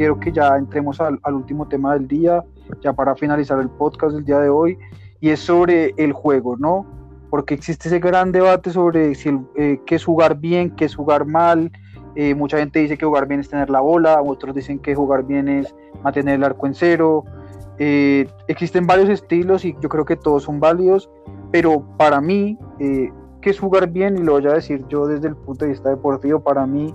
quiero que ya entremos al, último tema del día, ya para finalizar el podcast del día de hoy, y es sobre el juego, ¿no? Porque existe ese gran debate sobre si eh, qué es jugar bien, qué es jugar mal. Eh, mucha gente dice que jugar bien es tener la bola, otros dicen que jugar bien es mantener el arco en cero. Eh, existen varios estilos y yo creo que todos son válidos, pero para mí, eh, ¿qué es jugar bien? Y lo voy a decir yo desde el punto de vista deportivo, para mí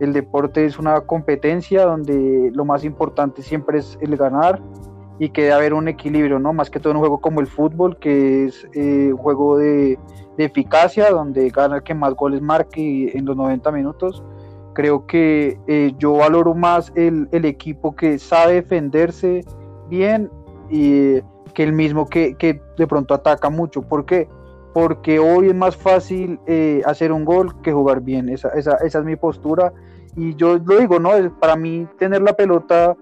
el deporte es una competencia donde lo más importante siempre es el ganar y que debe haber un equilibrio, ¿no? Más que todo en un juego como el fútbol, que es eh, un juego de, eficacia, donde gana el que más goles marque en los 90 minutos. Creo que eh, yo valoro más el, equipo que sabe defenderse bien y que el mismo que, de pronto ataca mucho. ¿Por qué? Porque hoy es más fácil eh, hacer un gol que jugar bien. Esa, esa, esa es mi postura. Y yo lo digo, ¿no? Para mí tener la pelota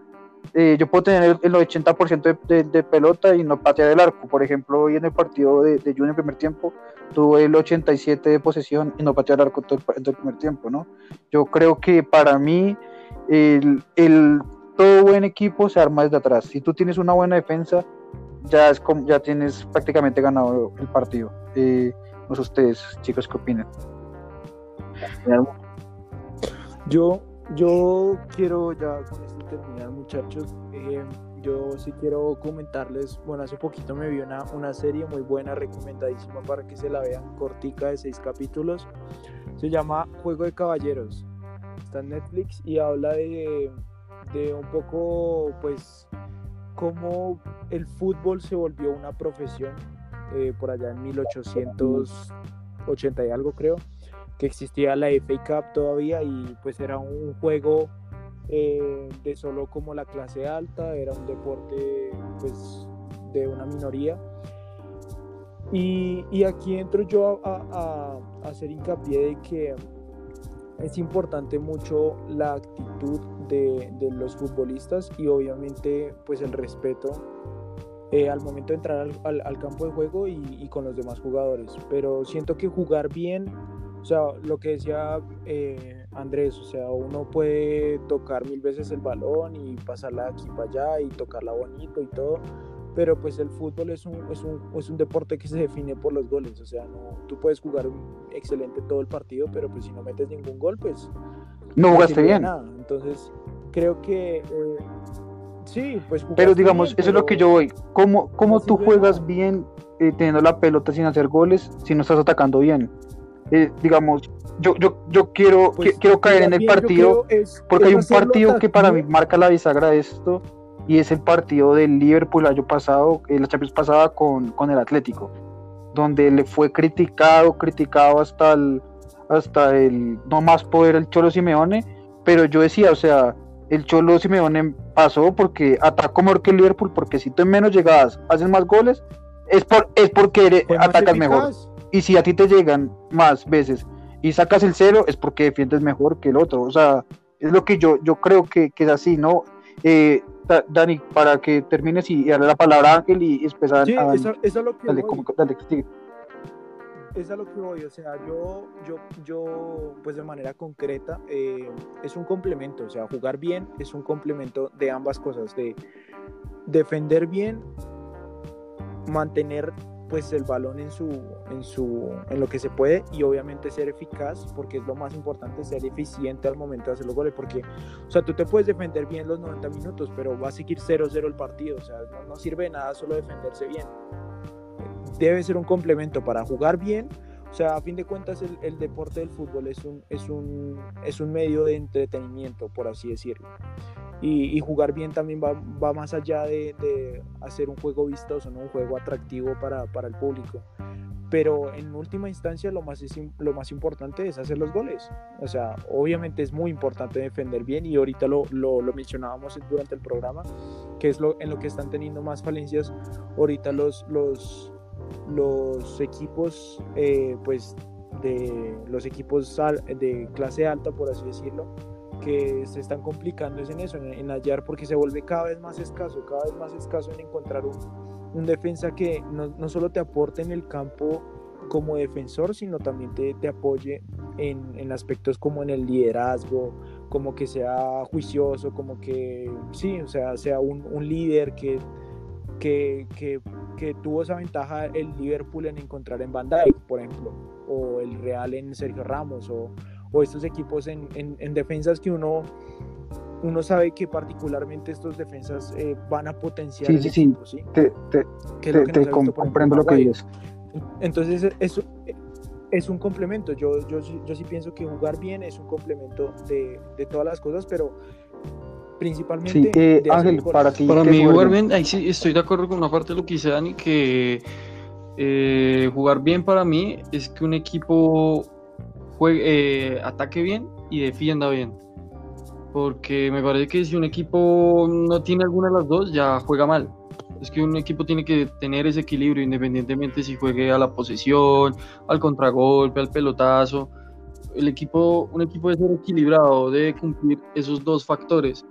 eh, yo puedo tener el 80% de, pelota y no patear el arco. Por ejemplo, hoy en el partido de, de Junior primer tiempo, tuve el 87% de posesión y no patear el arco todo el, primer tiempo, ¿no? Yo creo que para mí, el, todo buen equipo se arma desde atrás. Si tú tienes una buena defensa, ya, es como, ya tienes prácticamente ganado el partido. Eh, no sé ustedes, chicos, ¿qué opinan? Yo, yo quiero ya terminar muchachos, eh, yo sí quiero comentarles, bueno, hace poquito me vi una, una serie muy buena, recomendadísima para que se la vean, cortica de seis capítulos, se llama Juego de Caballeros, está en Netflix y habla de, de un poco, pues, cómo el fútbol se volvió una profesión eh, por allá en 1880 y algo creo, que existía la FA Cup todavía y pues era un juego eh, de solo como la clase alta, era un deporte pues de una minoría. Y, aquí entro yo a, hacer hincapié de que es importante mucho la actitud de, los futbolistas y obviamente pues el respeto eh, al momento de entrar al, campo de juego y, y, con los demás jugadores. Pero siento que jugar bien, o sea, lo que decía eh, Andrés, o sea, uno puede tocar mil veces el balón y pasarla aquí para allá y tocarla bonito y todo, pero pues el fútbol es un, es un, es un deporte que se define por los goles, o sea, no, tú puedes jugar excelente todo el partido, pero pues si no metes ningún gol, pues... No jugaste bien. Entonces, creo que... Eh, sí, pues... Pero digamos, eso es lo que yo voy. ¿Cómo, cómo tú juegas bien eh, teniendo la pelota sin hacer goles si no estás atacando bien? Eh, digamos, yo, yo, yo quiero, pues, quiero caer en el partido, porque hay un partido que para mí marca la bisagra de esto, y es el partido del Liverpool el año pasado, eh, la Champions pasada con, con el Atlético, donde le fue criticado, criticado hasta el, hasta el no más poder el Cholo Simeone, pero yo decía, o sea, el Cholo Simeone pasó porque atacó mejor que el Liverpool, porque si tú en menos llegadas haces más goles, es, por, es porque eres, atacas mejor. Y si a ti te llegan más veces y sacas el cero, es porque defiendes mejor que el otro. O sea, es lo que yo, yo creo que, que es así, ¿no? Eh, Dani, para que termines y, darle la palabra a Ángel y, empezar sí, a... Eso, es lo que dale, voy. dale, es a lo que voy, o sea, yo, yo, yo, pues de manera concreta, eh, es un complemento, o sea, jugar bien es un complemento de ambas cosas, de defender bien, mantener pues el balón en su en su en lo que se puede y obviamente ser eficaz porque es lo más importante ser eficiente al momento de hacer los goles porque o sea tú te puedes defender bien los 90 minutos pero va a seguir 0-0 el partido o sea no, sirve de nada solo defenderse bien debe ser un complemento para jugar bien o sea, a fin de cuentas, el, el, deporte del fútbol es un, es, un, es un medio de entretenimiento, por así decirlo. Y, jugar bien también va, va más allá de, de, hacer un juego vistoso, ¿no? un juego atractivo para, para, el público. Pero en última instancia lo más, lo más importante es hacer los goles. O sea, obviamente es muy importante defender bien y ahorita lo, lo, lo mencionábamos durante el programa, que es lo, en lo que están teniendo más falencias ahorita los, los, los equipos, eh, pues de los equipos de clase alta, por así decirlo, que se están complicando es en eso, en, hallar, porque se vuelve cada vez más escaso, cada vez más escaso en encontrar un, un defensa que no, no, solo te aporte en el campo como defensor, sino también te, te apoye en, en, aspectos como en el liderazgo, como que sea juicioso, como que sí, o sea, sea un, un líder que, que, que, que, tuvo esa ventaja el Liverpool en encontrar en Van Dijk, por ejemplo, o el Real en Sergio Ramos, o, o estos equipos en, en, en defensas que uno uno sabe que particularmente estos defensas eh, van a potenciar sí, sí, sí. ¿sí? Te, te, te, te comprendo lo que dices. Entonces, eso es un complemento. Yo, yo, yo sí pienso que jugar bien es un complemento de, de todas las cosas, pero principalmente. Sí, eh, Ángel, para ti. Para mí, jugar bien, ahí sí estoy de acuerdo con una parte de lo que dice Dani, que eh, jugar bien para mí es que un equipo juegue, eh, ataque bien y defienda bien porque me parece que si un equipo no tiene alguna de las dos, ya juega mal. Es que un equipo tiene que tener ese equilibrio independientemente si juegue a la posesión, al contragolpe, al pelotazo. El equipo, un equipo debe ser equilibrado, debe cumplir esos dos factores.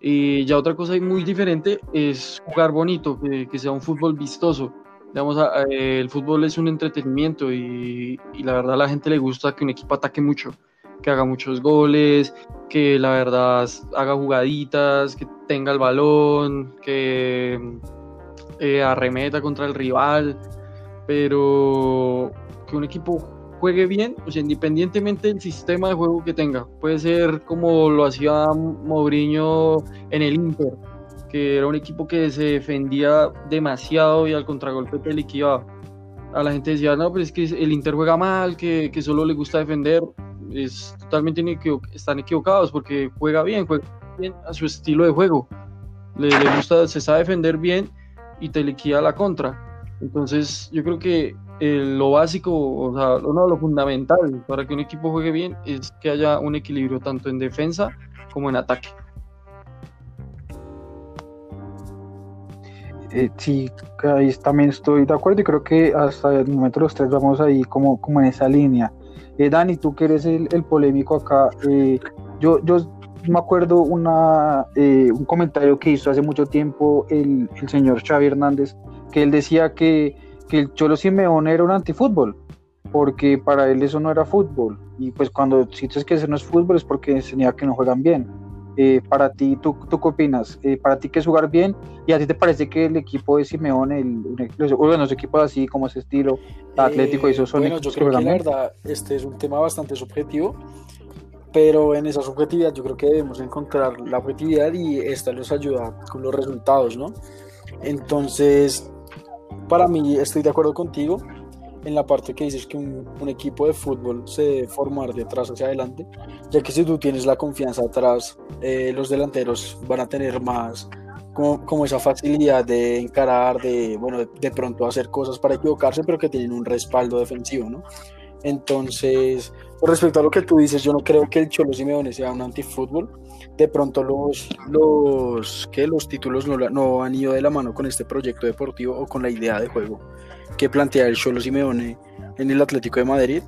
Y ya otra cosa muy diferente es jugar bonito, que, sea un fútbol vistoso. Digamos, el fútbol es un entretenimiento y, y la verdad a la gente le gusta que un equipo ataque mucho que haga muchos goles, que la verdad haga jugaditas, que tenga el balón, que eh, arremeta contra el rival, pero que un equipo juegue bien, o sea, independientemente del sistema de juego que tenga. Puede ser como lo hacía Mourinho en el Inter, que era un equipo que se defendía demasiado y al contragolpe te liquidaba. A la gente decía, no, pero es que el Inter juega mal, que, que solo le gusta defender es totalmente están equivocados porque juega bien, juega bien a su estilo de juego. Le, gusta, se sabe defender bien y te liquida la contra. Entonces, yo creo que lo básico, o sea, no, lo fundamental para que un equipo juegue bien es que haya un equilibrio tanto en defensa como en ataque. Eh, sí, ahí también estoy de acuerdo y creo que hasta el momento los tres vamos ahí como, como en esa línea. Eh, Dani, tú que eres el, polémico acá, eh, yo, yo me acuerdo una, eh, un comentario que hizo hace mucho tiempo el, el, señor Xavi Hernández, que él decía que, que el Cholo Simeone era un antifútbol, porque para él eso no era fútbol. Y pues cuando dices que eso no es fútbol es porque enseña que no juegan bien. Eh, para ti, ¿tú, ¿tú qué opinas? Eh, ¿Para ti qué es jugar bien? ¿Y a ti te parece que el equipo de Simeone, el, bueno, los equipos así como ese estilo, Atlético y esos son Bueno, yo creo que, la verdad este es un tema bastante subjetivo, pero en esa subjetividad yo creo que debemos encontrar la objetividad y esta nos ayuda con los resultados, ¿no? Entonces, para mí estoy de acuerdo contigo en la parte que dices que un, equipo de fútbol se debe formar de atrás hacia adelante, ya que si tú tienes la confianza atrás, eh, los delanteros van a tener más como, esa facilidad de encarar, de, bueno, de, pronto hacer cosas para equivocarse, pero que tienen un respaldo defensivo, ¿no? Entonces, respecto a lo que tú dices, yo no creo que el Cholo Simeone sea un antifútbol. De pronto los, los, que los títulos no, no han ido de la mano con este proyecto deportivo o con la idea de juego que plantea el Cholo Simeone en el Atlético de Madrid,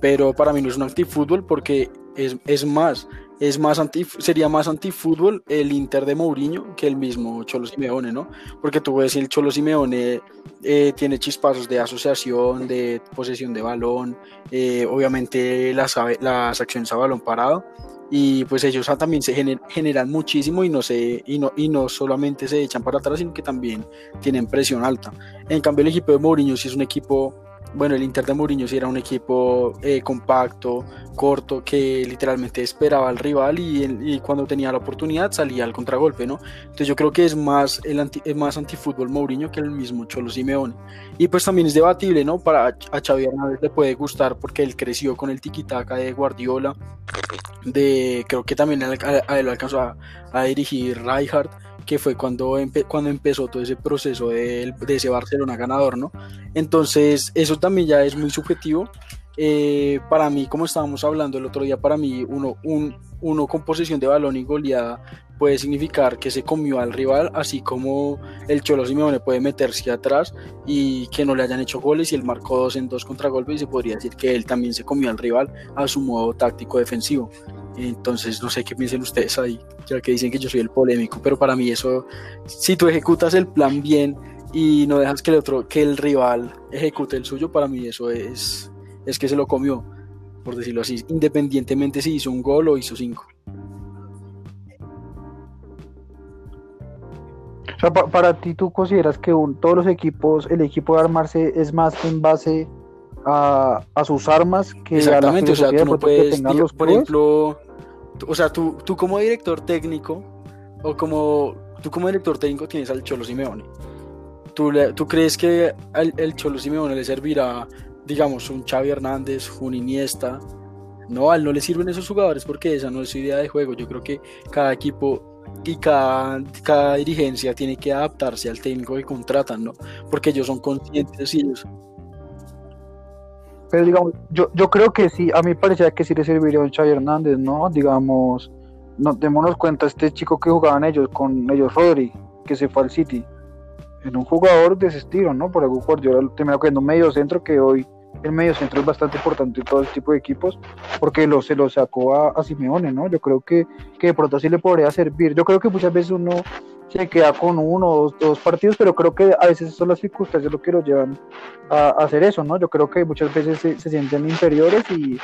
pero para mí no es un antifútbol porque es, es más, es más anti, sería más antifútbol el Inter de Mourinho que el mismo Cholo Simeone, ¿no? Porque tú ves el Cholo Simeone eh, tiene chispazos de asociación, de posesión de balón, eh, obviamente las, las acciones a balón parado, y pues ellos también se generan muchísimo y no, se, y, no, y no solamente se echan para atrás, sino que también tienen presión alta. En cambio, el equipo de Mourinho sí es un equipo bueno, el Inter de Mourinho sí era un equipo eh, compacto, corto, que literalmente esperaba al rival y, cuando tenía la oportunidad salía al contragolpe, ¿no? Entonces yo creo que es más, el anti, es más antifútbol Mourinho que el mismo Cholo Simeone. Y pues también es debatible, ¿no? Para a Xavi Hernández le puede gustar porque él creció con el tiki-taka de Guardiola, de, creo que también a, él alcanzó a, a dirigir Rijkaard que fue cuando, cuando empezó todo ese proceso de, ese Barcelona ganador, ¿no? Entonces, eso también ya es muy subjetivo. Eh, para mí, como estábamos hablando el otro día, para mí uno, un, uno con posesión de balón y goleada puede significar que se comió al rival, así como el Cholo Simeone puede meterse atrás y que no le hayan hecho goles y él marcó dos en dos contragolpes y se podría decir que él también se comió al rival a su modo táctico defensivo. Entonces, no sé qué piensen ustedes ahí, ya que dicen que yo soy el polémico, pero para mí eso, si tú ejecutas el plan bien y no dejas que el otro, que el rival ejecute el suyo, para mí eso es, es que se lo comió, por decirlo así, independientemente si hizo un gol o hizo cinco. O sea, para ti, ¿tú consideras que todos los equipos, el equipo de armarse es más en base a, sus armas que Exactamente, a la o sea, tú no puedes, por ejemplo, o sea, tú, tú como director técnico, o como tú como director técnico tienes al Cholo Simeone. ¿Tú, tú crees que el Cholo Simeone le servirá, digamos, un Xavi Hernández, un Iniesta? No, a él no le sirven esos jugadores porque esa no es su idea de juego. Yo creo que cada equipo y cada, cada dirigencia tiene que adaptarse al técnico que contratan, ¿no? Porque ellos son conscientes y ellos. Pero digamos, yo, yo creo que sí, a mí parecía que sí le serviría un Xavi Hernández, ¿no? Digamos, no, démonos cuenta, este chico que jugaban ellos, con ellos Rodri, que se fue al City, en un jugador de ese estilo, ¿no? Por algo Guardiola terminó en un medio centro que hoy el medio centro es bastante importante en todo este tipo de equipos porque lo, se lo sacó a, Simeone, ¿no? Yo creo que, que de pronto así le podría servir. Yo creo que muchas veces uno se queda con uno o dos, partidos, pero creo que a veces son las circunstancias lo que lo llevan a, hacer eso, ¿no? Yo creo que muchas veces se, se sienten inferiores y,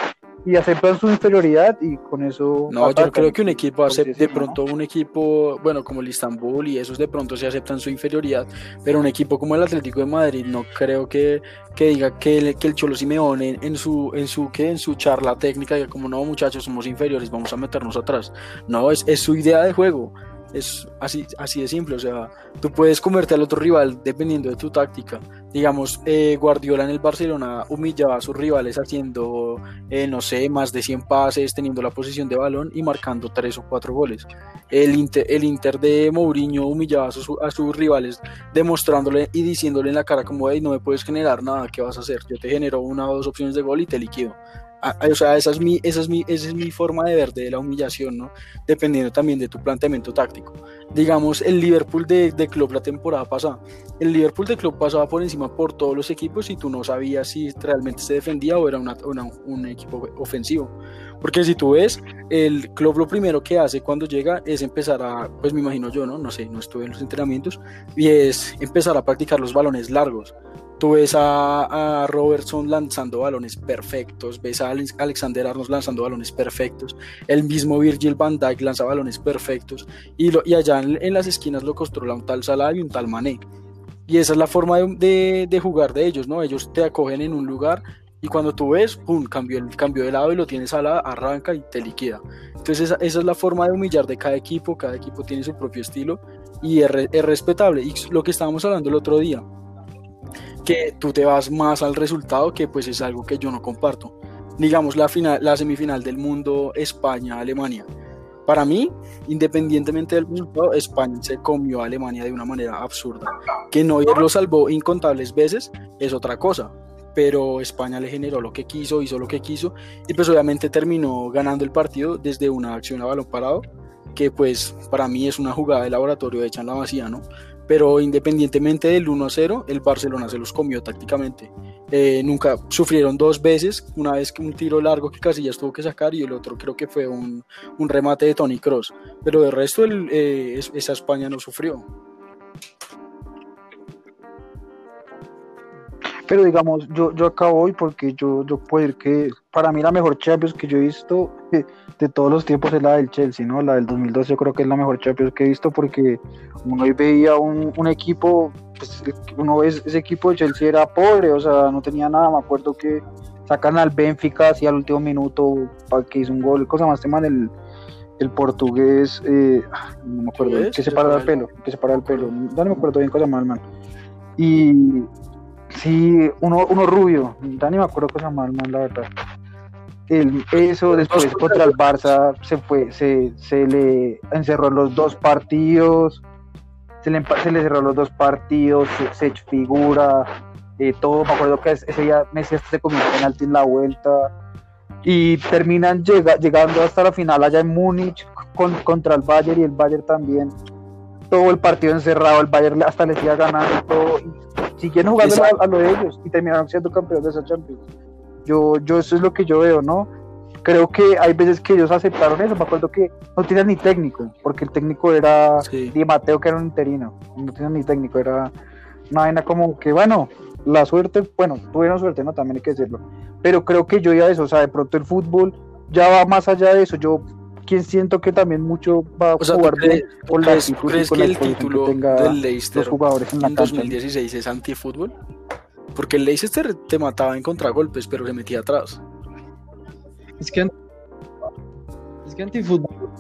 y aceptan su inferioridad y con eso. No, yo creo que un equipo acepta, de pronto un equipo, bueno, como el Istanbul y esos de pronto se aceptan su inferioridad, pero un equipo como el Atlético de Madrid no creo que, que diga que el, que el Cholo Simeone en, su en su que en su charla técnica diga como no muchachos somos inferiores, vamos a meternos atrás. No, es, es su idea de juego. Es así, así de simple, o sea, tú puedes comerte al otro rival dependiendo de tu táctica. Digamos, eh, Guardiola en el Barcelona humillaba a sus rivales haciendo, eh, no sé, más de 100 pases, teniendo la posición de balón y marcando 3 o 4 goles. El Inter, el Inter de Mourinho humillaba a sus, a sus rivales demostrándole y diciéndole en la cara como, hey, no me puedes generar nada, ¿qué vas a hacer? Yo te genero una o dos opciones de gol y te liquido o sea, esa es, mi, esa, es mi, esa es mi forma de ver de la humillación, ¿no? Dependiendo también de tu planteamiento táctico. Digamos, el Liverpool de, de Klopp la temporada pasada. El Liverpool de Klopp pasaba por encima por todos los equipos y tú no sabías si realmente se defendía o era una, un equipo ofensivo. Porque si tú ves, el club lo primero que hace cuando llega es empezar a, pues me imagino yo, ¿no? No sé, no estuve en los entrenamientos, y es empezar a practicar los balones largos. Tú ves a, Robertson lanzando balones perfectos, ves a Alexander Arnold lanzando balones perfectos, el mismo Virgil van Dijk lanza balones perfectos y, allá en, las esquinas lo controla un tal Salah y un tal Mané. Y esa es la forma de, jugar de ellos, ¿no? Ellos te acogen en un lugar y cuando tú ves, pum, cambio, el cambio de lado y lo tienes Salah, arranca y te liquida. Entonces esa, esa, es la forma de humillar de cada equipo, cada equipo tiene su propio estilo y es, es respetable. Y lo que estábamos hablando el otro día, que tú te vas más al resultado, que pues es algo que yo no comparto. Digamos, la, final, la semifinal del mundo España-Alemania. Para mí, independientemente del resultado, España se comió a Alemania de una manera absurda. Que no lo salvó incontables veces es otra cosa, pero España le generó lo que quiso, hizo lo que quiso y pues obviamente terminó ganando el partido desde una acción a balón parado, que pues para mí es una jugada de laboratorio hecha en la vacía, ¿no? Pero independientemente del 1-0, el Barcelona se los comió tácticamente. Eh, nunca sufrieron dos veces, una vez que un tiro largo que Casillas tuvo que sacar y el otro creo que fue un, un remate de Tony Cross, pero de resto el, eh, esa España no sufrió. Pero digamos, yo, yo acá voy porque yo, yo puedo decir que para mí la mejor Champions que yo he visto de todos los tiempos es la del Chelsea, ¿no? La del 2012 yo creo que es la mejor Champions que he visto porque uno hoy veía un, un equipo, pues uno ve ese equipo de Chelsea era pobre, o sea, no tenía nada, me acuerdo que sacan al Benfica así al último minuto para que hizo un gol, cosa más tema el, el portugués, eh, no me acuerdo, que se para el pelo, que se para el pelo, no me acuerdo bien cosa mal, man. Y Sí, uno, uno rubio, ya ni me acuerdo cosa mal, man, la verdad. El, eso después contra el Barça. Se fue, se, se le encerró los dos partidos, se le, se le cerró los dos partidos, se, se figura, eh, todo, me acuerdo que ese día Messi hasta se comió penalti en la vuelta y terminan llega, llegando hasta la final allá en Múnich con, contra el Bayern y el Bayern también. Todo el partido encerrado, el Bayern hasta le sigue ganando todo siguieron jugando a, lo de ellos y terminaron siendo campeones de esa Champions. Yo, yo eso es lo que yo veo, ¿no? Creo que hay veces que ellos aceptaron eso. Me acuerdo que no tenían ni técnico, porque el técnico era Di Mateo, que era un interino. No tenían ni técnico, era Una vaina como que, bueno, la suerte, bueno, tuvieron suerte, no, también hay que decirlo. Pero creo que yo ya eso, o sea, de pronto el fútbol ya va más allá de eso. Yo quien siento que también mucho va a O sea, ¿tú jugar bien con la actitud y con que el título que tenga del Leicester los jugadores en la en cancha. 2016 es antifútbol? Porque el Leicester te mataba en contragolpes, pero se metía atrás. Es que, es que antifútbol.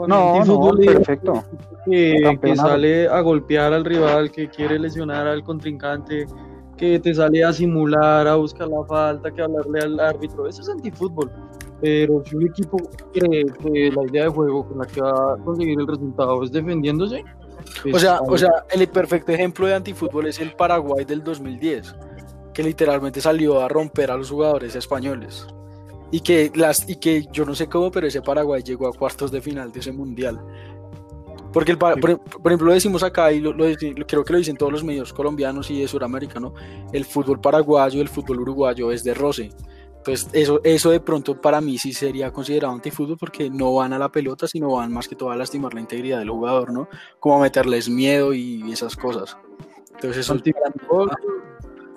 No, no, antifútbol es perfecto. que, que sale a golpear al rival, que quiere lesionar al contrincante, que te sale a simular, a buscar la falta, que hablarle al árbitro. Eso es antifútbol. Pero si un equipo cree que la idea de juego con la que va a conseguir el resultado es defendiéndose, pues, O sea, o sea, el perfecto ejemplo de antifútbol es el Paraguay del 2010, que literalmente salió a romper a los jugadores españoles. Y que, las, y que yo no sé cómo, pero ese Paraguay llegó a cuartos de final de ese mundial. Porque, el, por, por ejemplo, lo decimos acá, y lo, lo creo que lo dicen todos los medios colombianos y de Sudamérica, ¿no? El fútbol paraguayo el fútbol uruguayo es de roce. Entonces, eso, eso de pronto para mí sí sería considerado antifútbol porque no van a la pelota, sino van más que todo a lastimar la integridad del jugador, ¿no? Como a meterles miedo y esas cosas. Entonces, eso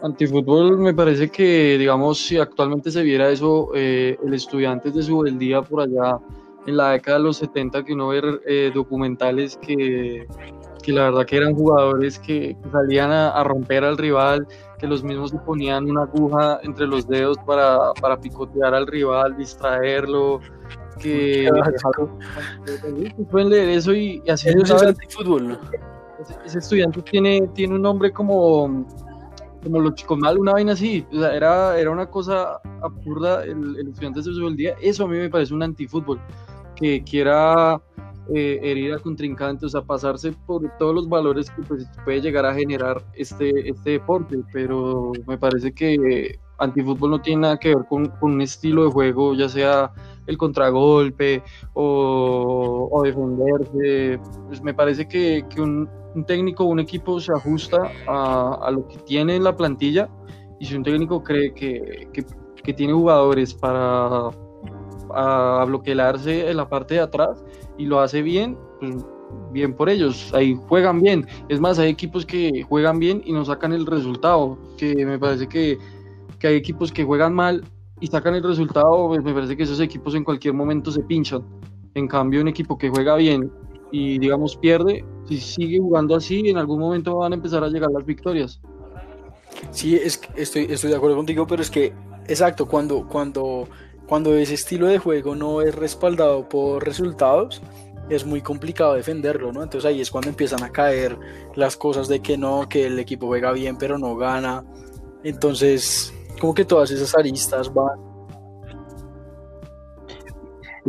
Antifútbol, me parece que, digamos, si actualmente se viera eso, eh, el estudiante de su día por allá en la década de los 70, que uno ve eh, documentales que, que la verdad que eran jugadores que, que salían a, a romper al rival, que los mismos se ponían una aguja entre los dedos para, para picotear al rival, distraerlo, que pueden leer eso y, y así eso es antifútbol, ¿no? ese, ese estudiante tiene, tiene un nombre como, como los chicos mal, una vaina así. O sea, era, era una cosa absurda el, el estudiante de su día. Eso a mí me parece un antifútbol. Que quiera eh, herir al contrincante, o sea, pasarse por todos los valores que pues, puede llegar a generar este, este deporte. Pero me parece que antifútbol no tiene nada que ver con, con un estilo de juego, ya sea el contragolpe o, o defenderse. Pues me parece que, que un, un técnico un equipo se ajusta a, lo que tiene en la plantilla y si un técnico cree que, tiene jugadores para a bloquearse en la parte de atrás y lo hace bien, pues bien por ellos, ahí juegan bien. Es más, hay equipos que juegan bien y no sacan el resultado, que me parece que, que hay equipos que juegan mal y sacan el resultado, pues me parece que esos equipos en cualquier momento se pinchan. En cambio, un equipo que juega bien y digamos pierde, si sigue jugando así, en algún momento van a empezar a llegar las victorias. Sí, es, estoy, estoy de acuerdo contigo, pero es que, exacto, cuando, cuando, cuando ese estilo de juego no es respaldado por resultados, es muy complicado defenderlo, ¿no? Entonces ahí es cuando empiezan a caer las cosas de que no, que el equipo juega bien pero no gana. Entonces, como que todas esas aristas van.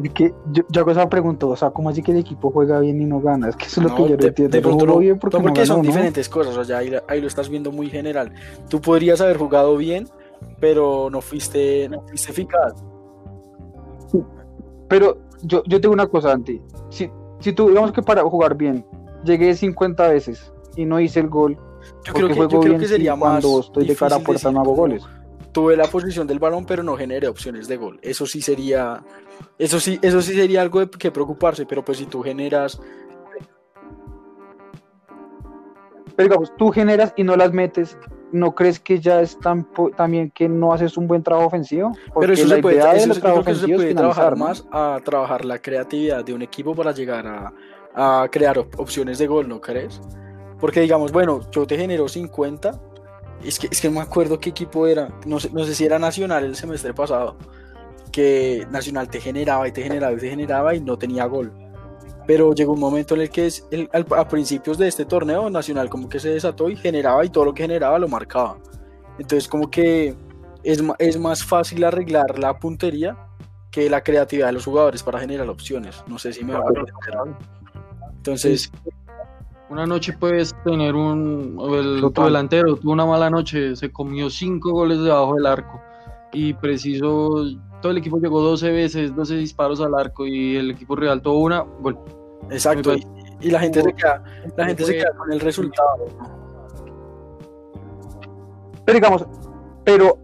Es que yo, yo hago esa pregunta, o sea, ¿cómo así que el equipo juega bien y no gana? Es que eso es lo No, que yo no entiendo. de pronto no, bien porque, no, porque son diferentes cosas, o sea, ahí, ahí lo estás viendo muy general. Tú podrías haber jugado bien, pero no fuiste, no fuiste eficaz. Pero yo, yo tengo una cosa, Anti. Si, si tú, digamos que para jugar bien, llegué 50 veces y no hice el gol, Yo creo que, yo creo sería más cuando estoy de cara a puerta no hago goles. Tuve la posición del balón, pero no generé opciones de gol. Eso sí sería, eso sí, eso sí sería algo de que preocuparse, pero pues si tú generas, Pero digamos, tú generas y no las metes, ¿no crees que ya es tan también que no haces un buen trabajo ofensivo? Porque pero eso se puede, eso se- trabajo creo que puede trabajar ¿no? más a trabajar la creatividad de un equipo para llegar a, a crear op- opciones de gol, ¿no crees? Porque digamos, bueno, yo te genero 50, es que, es que no me acuerdo qué equipo era, no sé, no sé si era Nacional el semestre pasado, que Nacional te generaba y te generaba y te generaba y no tenía gol. Pero llegó un momento en el que es, el- al- a principios de este torneo Nacional como que se desató y generaba y todo lo que generaba lo marcaba. Entonces como que es, es más fácil arreglar la puntería que la creatividad de los jugadores para generar opciones. No sé si me va a entender. Entonces, Una noche puedes tener un. El, tu delantero tuvo una mala noche, se comió cinco goles debajo del arco. Y preciso. Todo el equipo llegó 12 veces, 12 disparos al arco. Y el equipo rival tuvo una. Gol. exacto. Y, y la gente se queda, la gente se queda con el resultado. Pero digamos, pero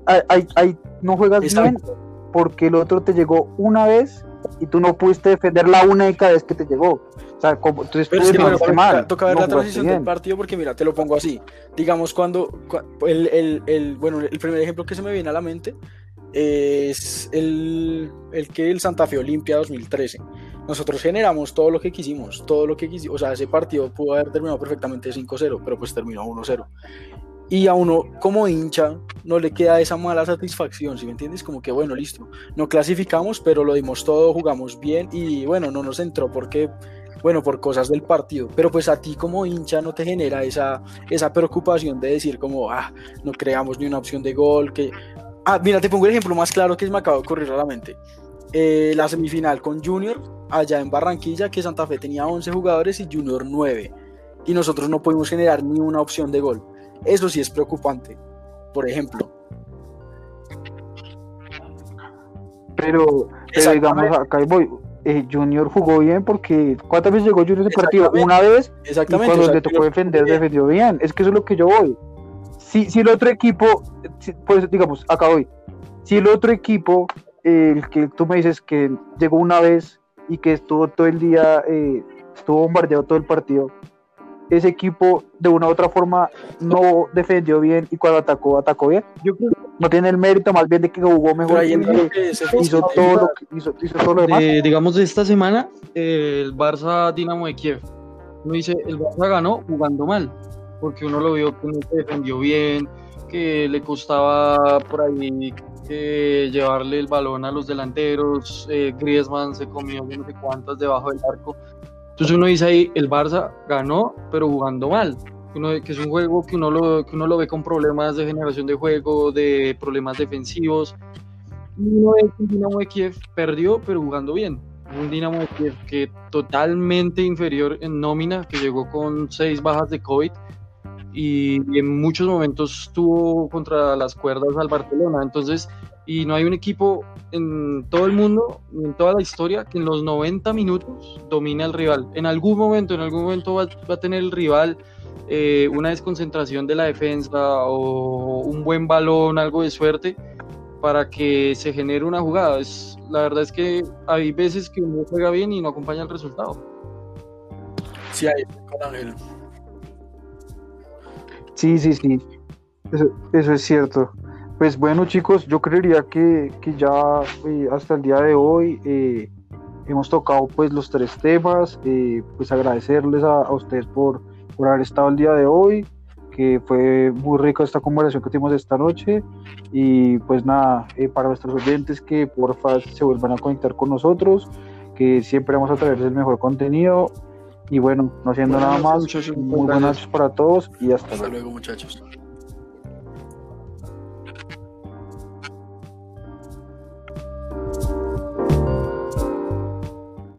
hay- no juegas Exacto. bien porque el otro te llegó una vez y tú no pudiste defender la única vez que te llegó. O sea, como, entonces tú es que, bueno, mal. toca ver no la transición del partido porque mira, te lo pongo así. Digamos cuando, cua- el, el- el- bueno, el primer ejemplo que se me viene a la mente es el, el que el Santa Fe Olimpia 2013. Nosotros generamos todo lo que quisimos, todo lo que quisimos. O sea, ese partido pudo haber terminado perfectamente 5-0, pero pues terminó 1-0. Y a uno como hincha no le queda esa mala satisfacción, ¿sí me entiendes? Como que bueno, listo, no clasificamos, pero lo dimos todo, jugamos bien y bueno, no nos entró porque, bueno, por cosas del partido. Pero pues a ti como hincha no te genera esa, esa preocupación de decir como, ah, no creamos ni una opción de gol, que... Ah, mira, te pongo el ejemplo más claro que me acaba de ocurrir a la mente. Eh, la semifinal con Junior allá en Barranquilla, que Santa Fe tenía 11 jugadores y Junior 9. Y nosotros no pudimos generar ni una opción de gol. Eso sí es preocupante. Por ejemplo. Pero, pero digamos, acá voy. eh, Junior jugó bien porque ¿cuántas veces llegó Junior ese partido? Una vez y Exactamente. cuando o sea, le tocó defender, defendió bien. Es que eso es lo que yo voy. Si, si el otro equipo, pues digamos, acá voy. Si el otro equipo, eh, el que tú me dices que llegó una vez y que estuvo todo el día, eh, estuvo bombardeado todo el partido, ese equipo de una u otra forma no defendió bien y cuando atacó, atacó bien. Yo creo No tiene el mérito más bien de que jugó mejor que lo que hizo todo lo que hizo, hizo todo lo demás. de, digamos, de esta semana, eh, el Barça Dinamo de Kiev. Uno dice, el Barça ganó jugando mal, porque uno lo vio que no se defendió bien, que le costaba por ahí eh, llevarle el balón a los delanteros, eh, Griezmann se comió no sé cuántas debajo del arco. Entonces uno dice ahí, el Barça ganó, pero jugando mal. Uno, que es un juego que uno, lo, que uno lo ve con problemas de generación de juego, de problemas defensivos. Uno ve que Dinamo de Kiev perdió, pero jugando bien. Un Dinamo de Kiev que totalmente inferior en nómina, que llegó con seis bajas de COVID y en muchos momentos estuvo contra las cuerdas al Barcelona. Entonces, y no hay un equipo en todo el mundo, ni en toda la historia, que en los 90 minutos domine al rival. En algún momento, en algún momento va, va a tener el rival eh, una desconcentración de la defensa o un buen balón, algo de suerte para que se genere una jugada. Es, la verdad es que hay veces que uno juega bien y no acompaña el resultado. Sí, ahí estoy con Ángel. Sí, sí, sí. Eso, eso es cierto. Pues bueno, chicos, yo creería que, que ya eh, hasta el día de hoy eh, hemos tocado pues los tres temas. eh, pues agradecerles a, a ustedes por, por haber estado el día de hoy, que fue muy rica esta conversación que tuvimos esta noche. Y pues nada, eh, para nuestros oyentes que porfa se vuelvan a conectar con nosotros, que siempre vamos a traerles el mejor contenido. Y bueno, no haciendo nada más, Muchachos, muy buenas noches para todos y hasta Hasta luego. luego, muchachos.